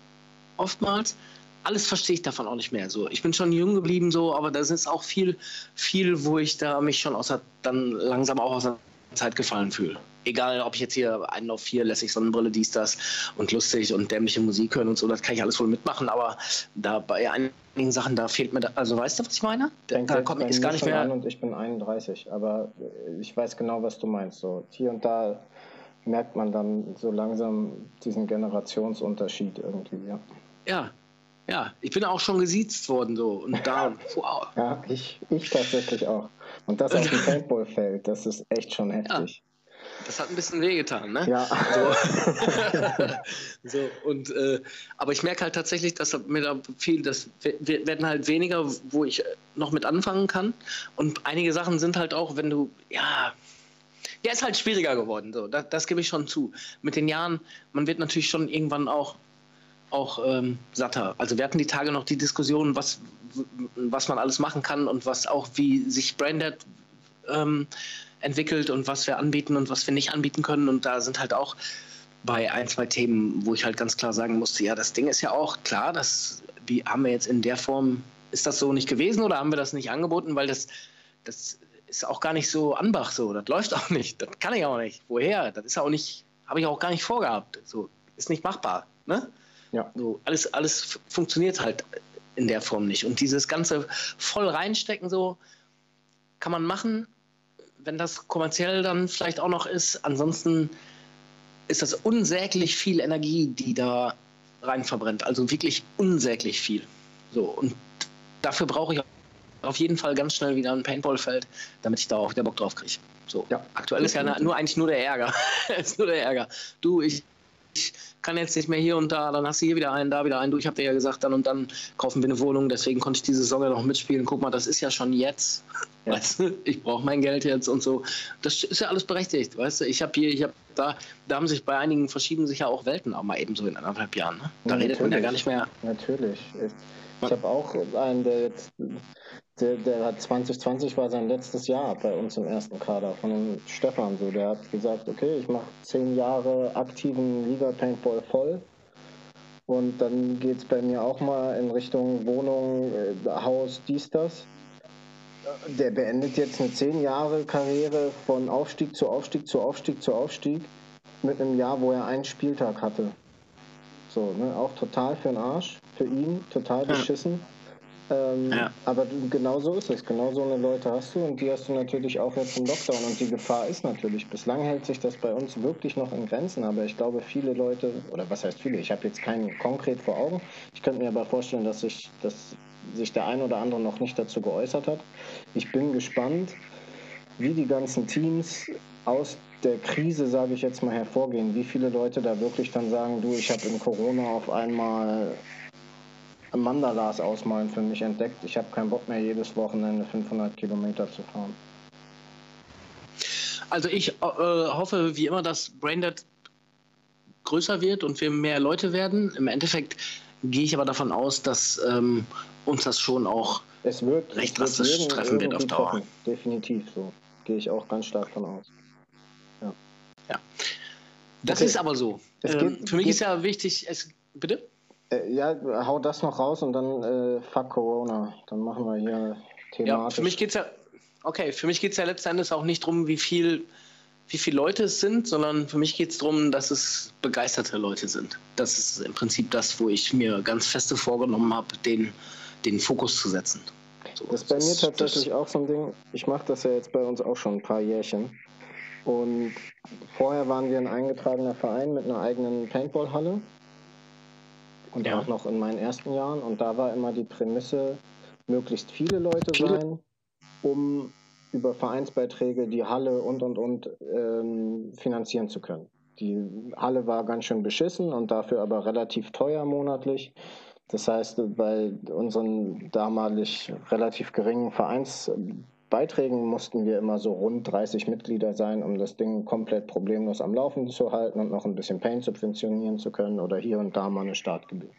oftmals, alles verstehe ich davon auch nicht mehr. So, ich bin schon jung geblieben, so, aber da ist auch viel, viel, wo ich da mich schon außer, dann langsam auch aus der Zeit gefallen fühle. Egal, ob ich jetzt hier einen auf vier lässig Sonnenbrille, dies, das und lustig und dämliche Musik hören und so, das kann ich alles wohl mitmachen, aber da bei einigen Sachen, da fehlt mir, da, also weißt du, was ich meine? Da, da kommt ich gar nicht mehr. An und ich bin 31, aber ich weiß genau, was du meinst. So hier und da merkt man dann so langsam diesen Generationsunterschied irgendwie, ja. Ja, ja, ich bin auch schon gesiezt worden so und da, wow. Ja, ich, ich tatsächlich auch. Und das auf dem Paintballfeld, das ist echt schon heftig. Ja, das hat ein bisschen wehgetan, ne? Ja. So, so und, äh, aber ich merke halt tatsächlich, dass mir da viel, das werden halt weniger, wo ich noch mit anfangen kann. Und einige Sachen sind halt auch, wenn du, ja, ja, ist halt schwieriger geworden. So, das, das gebe ich schon zu. Mit den Jahren, man wird natürlich schon irgendwann auch, auch ähm, satter. Also wir hatten die Tage noch die Diskussion, was, was man alles machen kann und was auch wie sich Branded ähm, entwickelt und was wir anbieten und was wir nicht anbieten können. Und da sind halt auch bei ein, zwei Themen, wo ich halt ganz klar sagen musste, ja, das Ding ist ja auch klar, das wie haben wir jetzt in der Form, ist das so nicht gewesen oder haben wir das nicht angeboten, weil das, das ist auch gar nicht so Anbach so, das läuft auch nicht, das kann ich auch nicht. Woher? Das ist auch nicht, habe ich auch gar nicht vorgehabt. So, ist nicht machbar. Ne? Ja. So, alles, alles funktioniert halt in der Form nicht. Und dieses ganze voll reinstecken, so kann man machen, wenn das kommerziell dann vielleicht auch noch ist. Ansonsten ist das unsäglich viel Energie, die da rein verbrennt. Also wirklich unsäglich viel. So, und dafür brauche ich auf jeden Fall ganz schnell wieder ein Paintballfeld, damit ich da auch wieder Bock drauf kriege. So, ja, aktuell ist ja nur eigentlich nur der Ärger. ist nur der Ärger. Du, ich ich kann jetzt nicht mehr hier und da, dann hast du hier wieder einen, da wieder einen. Du, ich habe dir ja gesagt, dann und dann kaufen wir eine Wohnung, deswegen konnte ich diese Saison ja noch mitspielen. Guck mal, das ist ja schon jetzt. Ja. Weißt du, ich brauche mein Geld jetzt und so. Das ist ja alles berechtigt, weißt du. Ich habe hier, ich habe da, da haben sich bei einigen verschieben sich ja auch Welten auch mal eben so in anderthalb Jahren. Ne? Da ja, redet man ja gar nicht mehr. Natürlich. Ich, ich habe auch einen, der jetzt der, der, hat 2020 war sein letztes Jahr bei uns im ersten Kader von Stefan so. Der hat gesagt, okay, ich mache zehn Jahre aktiven Liga Paintball voll. Und dann geht es bei mir auch mal in Richtung Wohnung, äh, Haus, dies, das. Der beendet jetzt eine zehn Jahre Karriere von Aufstieg zu Aufstieg zu Aufstieg zu Aufstieg mit einem Jahr, wo er einen Spieltag hatte. So, ne, auch total für den Arsch, für ihn, total beschissen. Ähm, ja. Aber genau so ist es. Genau so eine Leute hast du und die hast du natürlich auch jetzt im Lockdown. Und die Gefahr ist natürlich, bislang hält sich das bei uns wirklich noch in Grenzen. Aber ich glaube, viele Leute, oder was heißt viele, ich habe jetzt keinen konkret vor Augen. Ich könnte mir aber vorstellen, dass sich, dass sich der ein oder andere noch nicht dazu geäußert hat. Ich bin gespannt, wie die ganzen Teams aus der Krise, sage ich jetzt mal, hervorgehen. Wie viele Leute da wirklich dann sagen, du, ich habe in Corona auf einmal Mandalas ausmalen für mich entdeckt. Ich habe keinen Bock mehr, jedes Wochenende 500 Kilometer zu fahren. Also ich äh, hoffe, wie immer, dass Braindead größer wird und wir mehr Leute werden. Im Endeffekt gehe ich aber davon aus, dass ähm, uns das schon auch es wird, recht drastisch treffen wird auf Dauer. Treffen. Definitiv so. Gehe ich auch ganz stark von aus. Das okay. ist aber so. Ähm, geht, für mich ist ja wichtig, es bitte? Äh, ja, hau das noch raus und dann äh, fuck Corona. Dann machen wir hier thematisch. Ja, für mich geht's ja, okay, für mich geht es ja letzten Endes auch nicht darum, wie viel, wie viele Leute es sind, sondern für mich geht es darum, dass es begeisterte Leute sind. Das ist im Prinzip das, wo ich mir ganz feste vorgenommen habe, den, den Fokus zu setzen. So, das ist bei mir tatsächlich auch so ein Ding. Ich mache das ja jetzt bei uns auch schon ein paar Jährchen. Und vorher waren wir ein eingetragener Verein mit einer eigenen Paintballhalle und ja. auch noch in meinen ersten Jahren. Und da war immer die Prämisse, möglichst viele Leute sein, um über Vereinsbeiträge die Halle und und und ähm, finanzieren zu können. Die Halle war ganz schön beschissen und dafür aber relativ teuer monatlich. Das heißt, bei unseren damalig relativ geringen Vereins Beiträgen mussten wir immer so rund 30 Mitglieder sein, um das Ding komplett problemlos am Laufen zu halten und noch ein bisschen Paint subventionieren zu können oder hier und da mal eine Startgebühr.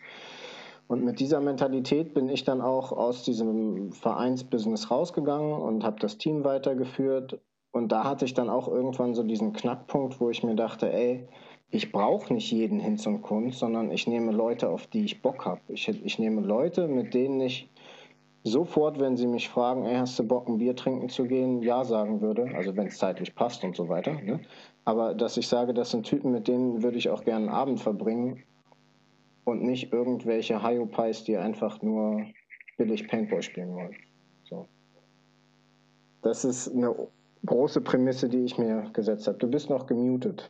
Und mit dieser Mentalität bin ich dann auch aus diesem Vereinsbusiness rausgegangen und habe das Team weitergeführt. Und da hatte ich dann auch irgendwann so diesen Knackpunkt, wo ich mir dachte, ey, ich brauche nicht jeden Hinz und Kunst, sondern ich nehme Leute, auf die ich Bock habe. Ich, ich nehme Leute, mit denen ich sofort, wenn sie mich fragen, ey, hast du Bock, ein Bier trinken zu gehen, ja sagen würde, also wenn es zeitlich passt und so weiter. Ne? Aber dass ich sage, das sind Typen, mit denen würde ich auch gerne einen Abend verbringen und nicht irgendwelche Hyopies, die einfach nur billig Paintball spielen wollen. So. Das ist eine große Prämisse, die ich mir gesetzt habe. Du bist noch gemutet.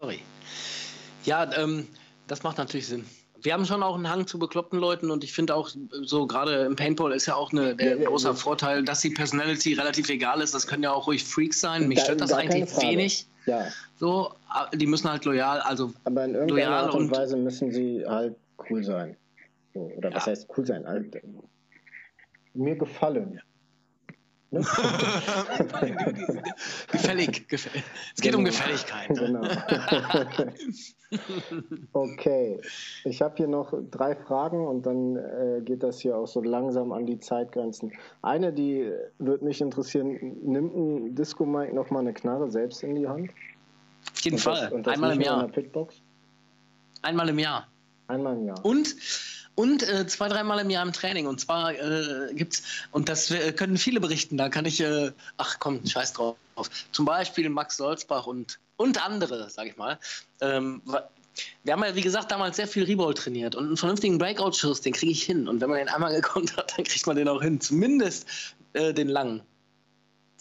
Sorry. Ja, ähm, das macht natürlich Sinn. Wir haben schon auch einen Hang zu bekloppten Leuten und ich finde auch, so gerade im Paintball ist ja auch eine, der ja, großer ja. Vorteil, dass die Personality relativ egal ist. Das können ja auch ruhig Freaks sein. Mich da, stört das eigentlich wenig. Ja. So, die müssen halt loyal, also Aber in irgendeiner Art und, und Weise müssen sie halt cool sein. So, oder was heißt cool sein? Halt, mir gefallen. gefällig, gefällig. Es geht genau. um Gefälligkeit. Genau. okay, ich habe hier noch drei Fragen und dann äh, geht das hier auch so langsam an die Zeitgrenzen. Eine, die wird mich interessieren, nimmt ein Disco Mike nochmal eine Knarre selbst in die Hand? Auf jeden und Fall, das, das einmal im Jahr. Einmal im Jahr. Einmal im Jahr. Und und äh, zwei, dreimal im Jahr im Training. Und zwar äh, es, und das äh, können viele berichten, da kann ich, äh, ach komm, scheiß drauf. Zum Beispiel Max Solzbach und, und andere, sag ich mal. Ähm, wir haben ja, wie gesagt, damals sehr viel Rebound trainiert und einen vernünftigen Breakout-Schuss, den kriege ich hin. Und wenn man den einmal gekonnt hat, dann kriegt man den auch hin. Zumindest äh, den langen.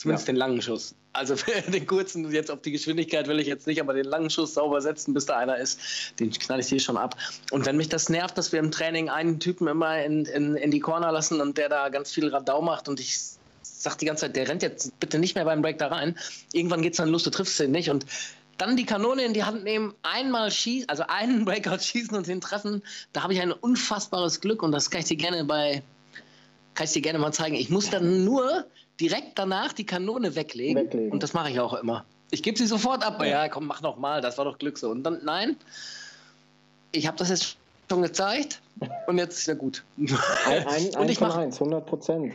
Zumindest ja. den langen Schuss. Also den kurzen, jetzt auf die Geschwindigkeit will ich jetzt nicht, aber den langen Schuss sauber setzen, bis da einer ist, den knall ich hier schon ab. Und wenn mich das nervt, dass wir im Training einen Typen immer in, in, in die Corner lassen und der da ganz viel Radau macht und ich sag die ganze Zeit, der rennt jetzt bitte nicht mehr beim Break da rein. Irgendwann geht es dann los, du triffst ihn nicht und dann die Kanone in die Hand nehmen, einmal schießen, also einen Breakout schießen und den treffen, da habe ich ein unfassbares Glück und das kann ich dir gerne bei, kann ich dir gerne mal zeigen. Ich muss dann nur direkt danach die Kanone weglegen. weglegen. Und das mache ich auch immer. Ich gebe sie sofort ab. Ja. komm, mach noch mal. Das war doch Glück so. Und dann, nein, ich habe das jetzt schon gezeigt und jetzt ist ja gut. Ein, ein, und ich mache eins, 100 Prozent.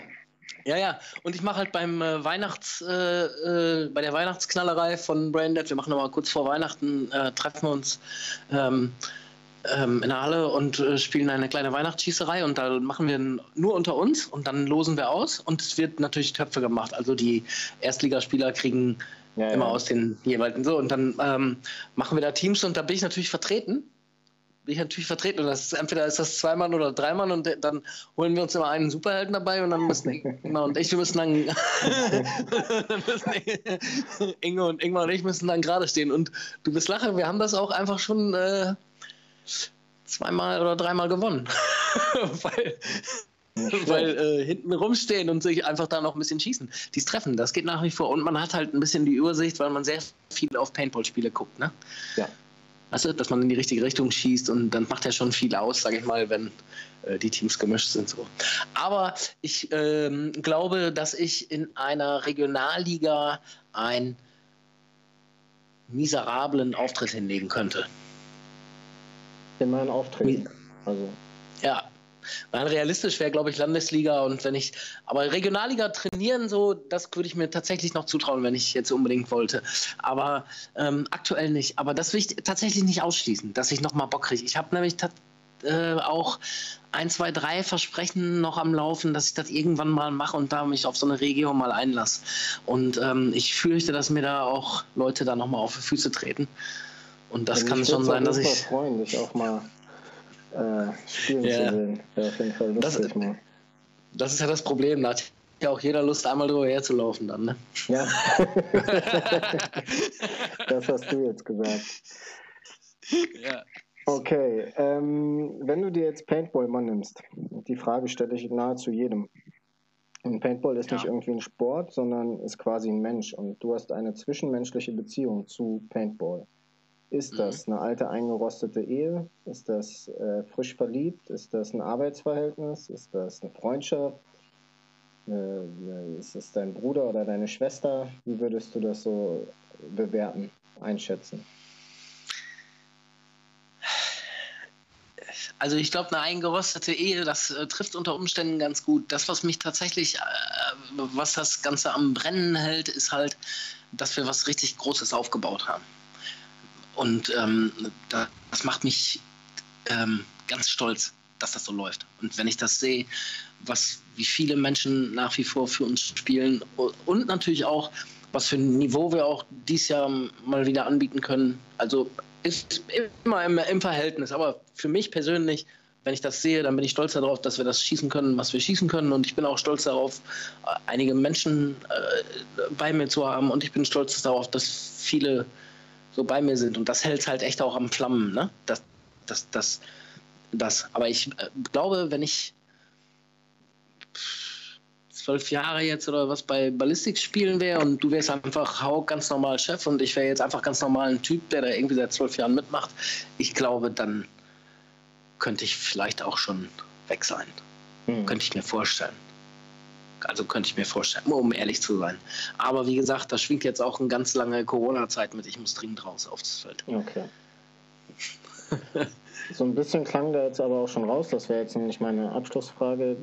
Ja, ja. Und ich mache halt beim äh, Weihnachts, äh, äh, bei der Weihnachtsknallerei von Braindead, wir machen nochmal kurz vor Weihnachten, äh, treffen wir uns ähm, ähm, in der Halle und äh, spielen eine kleine Weihnachtsschießerei und da machen wir nur unter uns und dann losen wir aus und es wird natürlich Töpfe gemacht. Also die Erstligaspieler kriegen ja, immer ja. aus den jeweiligen so und dann ähm, machen wir da Teams und da bin ich natürlich vertreten. Bin ich natürlich vertreten und das ist, entweder ist das zwei Mann oder drei Mann und dann holen wir uns immer einen Superhelden dabei und dann müssen Inge und ich, wir müssen dann, dann müssen Inge und Ingmar und ich müssen dann gerade stehen und du bist lachen, wir haben das auch einfach schon äh, zweimal oder dreimal gewonnen. weil weil äh, hinten rumstehen und sich einfach da noch ein bisschen schießen. Dies treffen, das geht nach wie vor. Und man hat halt ein bisschen die Übersicht, weil man sehr viel auf Paintball-Spiele guckt. Ne? Ja. Du, dass man in die richtige Richtung schießt und dann macht ja schon viel aus, sage ich mal, wenn äh, die Teams gemischt sind. So. Aber ich ähm, glaube, dass ich in einer Regionalliga einen miserablen Auftritt hinlegen könnte in meinen Auftreten. Also. Ja. Nein, realistisch wäre, glaube ich, Landesliga und wenn ich, aber Regionalliga trainieren, so, das würde ich mir tatsächlich noch zutrauen, wenn ich jetzt unbedingt wollte. Aber ähm, aktuell nicht. Aber das will ich tatsächlich nicht ausschließen, dass ich nochmal Bock kriege. Ich habe nämlich äh, auch ein, zwei, drei Versprechen noch am Laufen, dass ich das irgendwann mal mache und da mich auf so eine Region mal einlasse. Und ähm, ich fürchte, dass mir da auch Leute da nochmal auf die Füße treten. Und das ja, kann schon sein, dass ich. Ich freuen, dich auch mal äh, spielen ja. zu sehen. Wäre auf jeden Fall lustig das, mal. Das ist ja das Problem. Da hat ja auch jeder Lust, einmal drüber herzulaufen dann, ne? Ja. das hast du jetzt gesagt. Ja. Okay, ähm, wenn du dir jetzt Paintball mal nimmst, die Frage stelle ich nahezu jedem. Und Paintball ist ja. nicht irgendwie ein Sport, sondern ist quasi ein Mensch und du hast eine zwischenmenschliche Beziehung zu Paintball. Ist mhm. das eine alte eingerostete Ehe? Ist das äh, frisch verliebt? Ist das ein Arbeitsverhältnis? Ist das eine Freundschaft? Äh, ist es dein Bruder oder deine Schwester? Wie würdest du das so bewerten, einschätzen? Also ich glaube, eine eingerostete Ehe, das äh, trifft unter Umständen ganz gut. Das, was mich tatsächlich, äh, was das Ganze am Brennen hält, ist halt, dass wir was richtig Großes aufgebaut haben. Und ähm, das macht mich ähm, ganz stolz, dass das so läuft. Und wenn ich das sehe, was, wie viele Menschen nach wie vor für uns spielen und natürlich auch, was für ein Niveau wir auch dieses Jahr mal wieder anbieten können. Also ist immer im, im Verhältnis. Aber für mich persönlich, wenn ich das sehe, dann bin ich stolz darauf, dass wir das schießen können, was wir schießen können. Und ich bin auch stolz darauf, einige Menschen äh, bei mir zu haben. Und ich bin stolz darauf, dass viele so bei mir sind. Und das hält halt echt auch am Flammen, ne? Das, das, das, das. Aber ich äh, glaube, wenn ich zwölf Jahre jetzt oder was bei Ballistik spielen wäre und du wärst einfach Haug ganz normal Chef und ich wäre jetzt einfach ganz normal ein Typ, der da irgendwie seit zwölf Jahren mitmacht, ich glaube, dann könnte ich vielleicht auch schon weg sein. Hm. Könnte ich mir vorstellen. Also könnte ich mir vorstellen, um ehrlich zu sein. Aber wie gesagt, da schwingt jetzt auch eine ganz lange Corona-Zeit mit. Ich muss dringend raus aufs Feld. Okay. so ein bisschen klang da jetzt aber auch schon raus. Das wäre jetzt nämlich meine Abschlussfrage.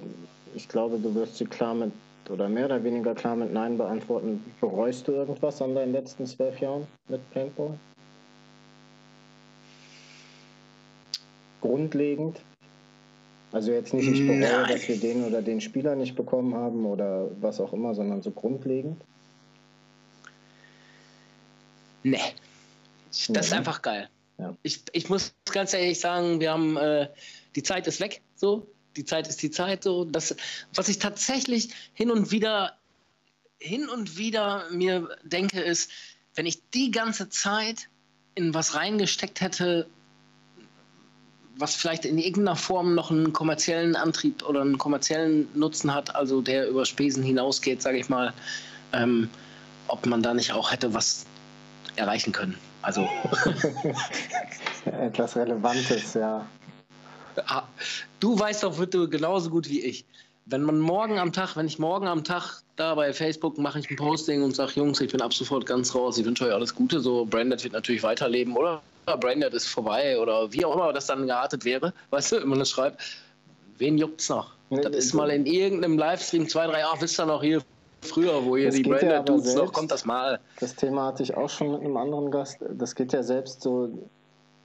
Ich glaube, du wirst sie klar mit oder mehr oder weniger klar mit Nein beantworten. Bereust du irgendwas an deinen letzten zwölf Jahren mit Paintball? Grundlegend? Also jetzt nicht, ich bereue, Nein. dass wir den oder den Spieler nicht bekommen haben oder was auch immer, sondern so grundlegend? Nee. Das ist einfach geil. Ja. Ich, ich muss ganz ehrlich sagen, wir haben äh, die Zeit ist weg, so die Zeit ist die Zeit. So, das, was ich tatsächlich hin und wieder, hin und wieder mir denke, ist, wenn ich die ganze Zeit in was reingesteckt hätte, was vielleicht in irgendeiner Form noch einen kommerziellen Antrieb oder einen kommerziellen Nutzen hat, also der über Spesen hinausgeht, sage ich mal, ähm, ob man da nicht auch hätte was erreichen können. Also etwas Relevantes, ja. Ah, du weißt doch bitte genauso gut wie ich. Wenn man morgen am Tag, wenn ich morgen am Tag da bei Facebook mache ich ein Posting und sage, Jungs, ich bin ab sofort ganz raus, ich wünsche euch alles Gute, so Branded wird natürlich weiterleben oder Branded ist vorbei oder wie auch immer das dann geartet wäre, weißt du, wenn man das schreibt, wen juckt's noch? Nee, das ist mal in irgendeinem Livestream zwei, drei, ach, wisst ihr noch hier früher, wo ihr die Branded-Dudes ja noch, kommt das mal. Das Thema hatte ich auch schon mit einem anderen Gast, das geht ja selbst so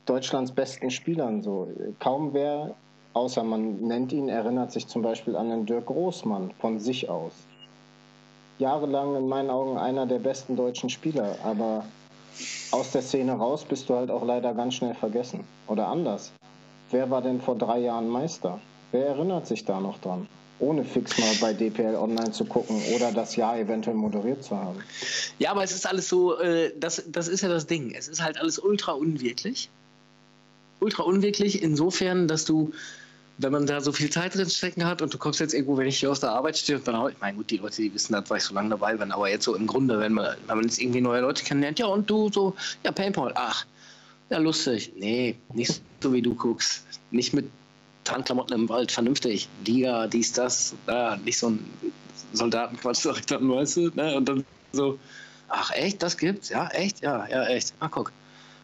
Deutschlands besten Spielern so. Kaum wer, außer man nennt ihn, erinnert sich zum Beispiel an den Dirk Großmann von sich aus. Jahrelang in meinen Augen einer der besten deutschen Spieler, aber aus der Szene raus bist du halt auch leider ganz schnell vergessen. Oder anders. Wer war denn vor drei Jahren Meister? Wer erinnert sich da noch dran? Ohne fix mal bei DPL online zu gucken oder das Jahr eventuell moderiert zu haben. Ja, aber es ist alles so, äh, das, das ist ja das Ding. Es ist halt alles ultra unwirklich ultra unwirklich, insofern, dass du, wenn man da so viel Zeit drin stecken hat und du kommst jetzt irgendwo, wenn ich hier aus der Arbeit stehe und dann, ich meine, gut, die Leute, die wissen das, weil ich so lange dabei bin, aber jetzt so im Grunde, wenn man, wenn man jetzt irgendwie neue Leute kennenlernt, ja, und du so, ja, Paintball, ach, ja, lustig. Nee, nicht so wie du guckst. Nicht mit Tarnklamotten im Wald, vernünftig. Liga, dies, das, da, nicht so ein Soldatenquatsch, sag ich dann, weißt du, ne? Und dann so, ach, echt, das gibt's? Ja, echt? Ja, ja, echt. Ach, guck.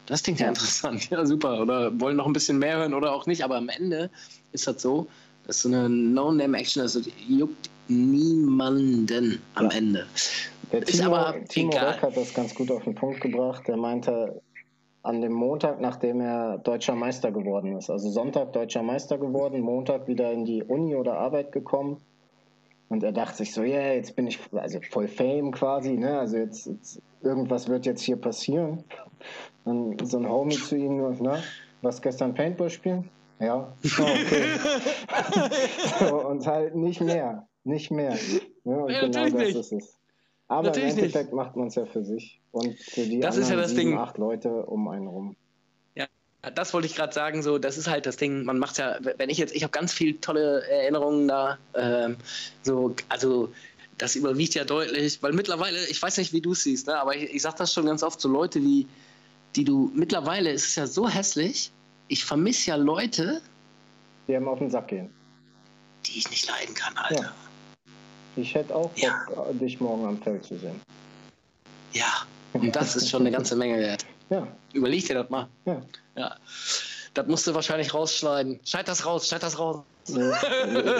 Das klingt ja interessant. Ja, super. Oder wollen noch ein bisschen mehr hören oder auch nicht. Aber am Ende ist das so, dass so eine No-Name-Action, also juckt niemanden am ja. Ende. Der ist Timo, aber Timo egal. hat das ganz gut auf den Punkt gebracht. Der meinte, an dem Montag, nachdem er deutscher Meister geworden ist, also Sonntag deutscher Meister geworden, Montag wieder in die Uni oder Arbeit gekommen. Und er dachte sich so, ja, yeah, jetzt bin ich also voll Fame quasi, ne? Also jetzt, jetzt irgendwas wird jetzt hier passieren. Dann so ein Homie zu ihm, ne? Was gestern Paintball spielen? Ja, okay. so, und halt nicht mehr. Nicht mehr. Ja, und ja, genau das nicht. ist es. Aber natürlich im Endeffekt nicht. macht man es ja für sich und für die das anderen ja sieben, acht Leute um einen rum. Ja, das wollte ich gerade sagen. So, das ist halt das Ding. Man macht ja, wenn ich jetzt, ich habe ganz viele tolle Erinnerungen da. Ähm, so, also das überwiegt ja deutlich, weil mittlerweile, ich weiß nicht, wie du es siehst, ne, aber ich, ich sage das schon ganz oft, so Leute, die, die du, mittlerweile ist es ja so hässlich, ich vermisse ja Leute, die einem auf den Sack gehen. Die ich nicht leiden kann, Alter. Ja. Ich hätte auch Bock, ja. dich morgen am Feld zu sehen. Ja, und das ist schon eine ganze Menge wert. Ja. Überleg dir das mal. Ja. ja. Das musst du wahrscheinlich rausschneiden. Schneid das raus, schneid das raus. Nee,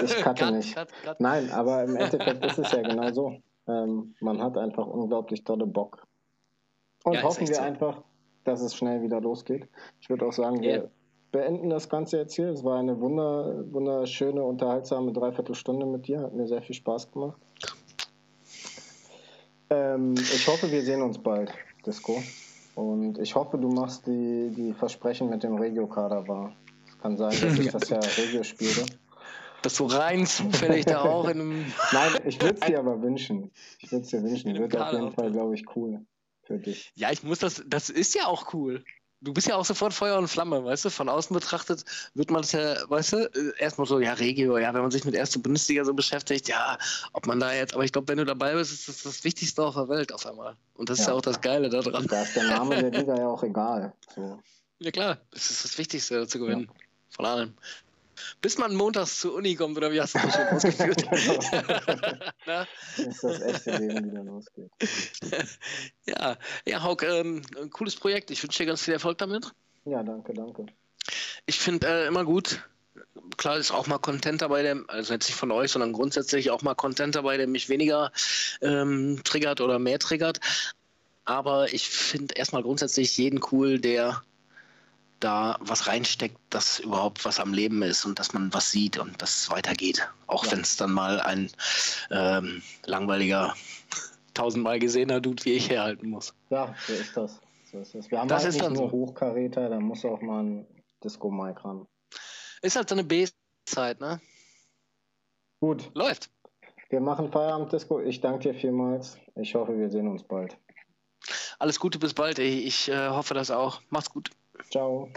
ich cutte nicht. Cut, cut. Nein, aber im Endeffekt ist es ja genau so. Ähm, man hat einfach unglaublich tolle Bock. Und ja, hoffen wir so. einfach, dass es schnell wieder losgeht. Ich würde auch sagen, yeah. wir beenden das Ganze jetzt hier. Es war eine wunder, wunderschöne, unterhaltsame Dreiviertelstunde mit dir. Hat mir sehr viel Spaß gemacht. Ähm, ich hoffe, wir sehen uns bald, Disco. Und ich hoffe, du machst die, die Versprechen mit dem Regio-Kader wahr. Es kann sein, dass ich das ja Regio spiele. Dass du rein zufällig da auch in einem. Nein, ich würde es dir aber wünschen. Ich würde es dir wünschen. Wird auf jeden Fall, glaube ich, cool für dich. Ja, ich muss das, das ist ja auch cool. Du bist ja auch sofort Feuer und Flamme, weißt du? Von außen betrachtet wird man es ja, weißt du, äh, erstmal so, ja, Regio, ja, wenn man sich mit erster Bundesliga so beschäftigt, ja, ob man da jetzt, aber ich glaube, wenn du dabei bist, ist das das Wichtigste auf der Welt auf einmal. Und das ja. ist ja auch das Geile daran. Da ist der Name der Liga ja auch egal. So. Ja, klar, das ist das Wichtigste zu gewinnen. Ja. Von allem. Bis man montags zur Uni kommt, oder wie hast du das schon ausgeführt? genau. bis das echte Leben wieder losgeht. ja, ja, Hauk, ähm, ein cooles Projekt. Ich wünsche dir ganz viel Erfolg damit. Ja, danke, danke. Ich finde äh, immer gut, klar ist auch mal Content dabei, der, also jetzt nicht von euch, sondern grundsätzlich auch mal Content dabei, der mich weniger ähm, triggert oder mehr triggert. Aber ich finde erstmal grundsätzlich jeden cool, der da was reinsteckt, dass überhaupt was am Leben ist und dass man was sieht und dass es weitergeht. Auch ja. wenn es dann mal ein ähm, langweiliger, tausendmal gesehener Dude wie ich herhalten muss. Ja, so ist das. So ist das. Wir haben das halt nicht nur so. Hochkaräter, da muss auch mal ein Disco-Mic ran. Ist halt so eine B-Zeit, ne? Gut. Läuft. Wir machen Feierabend, Disco. Ich danke dir vielmals. Ich hoffe, wir sehen uns bald. Alles Gute, bis bald. Ich, ich äh, hoffe das auch. Mach's gut. joel